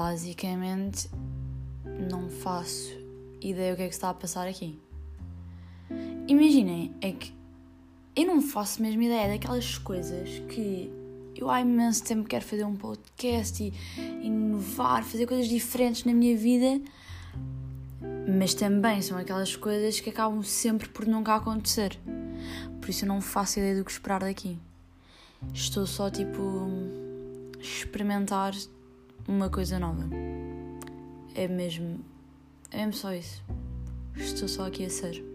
basicamente não faço ideia o que é que está a passar aqui. Imaginem, é que eu não faço mesmo ideia daquelas coisas que eu há imenso tempo quero fazer um podcast e inovar, fazer coisas diferentes na minha vida, mas também são aquelas coisas que acabam sempre por nunca acontecer. Por isso eu não faço ideia do que esperar daqui. Estou só tipo experimentar uma coisa nova. É mesmo, é mesmo só isso. Estou só aqui a ser.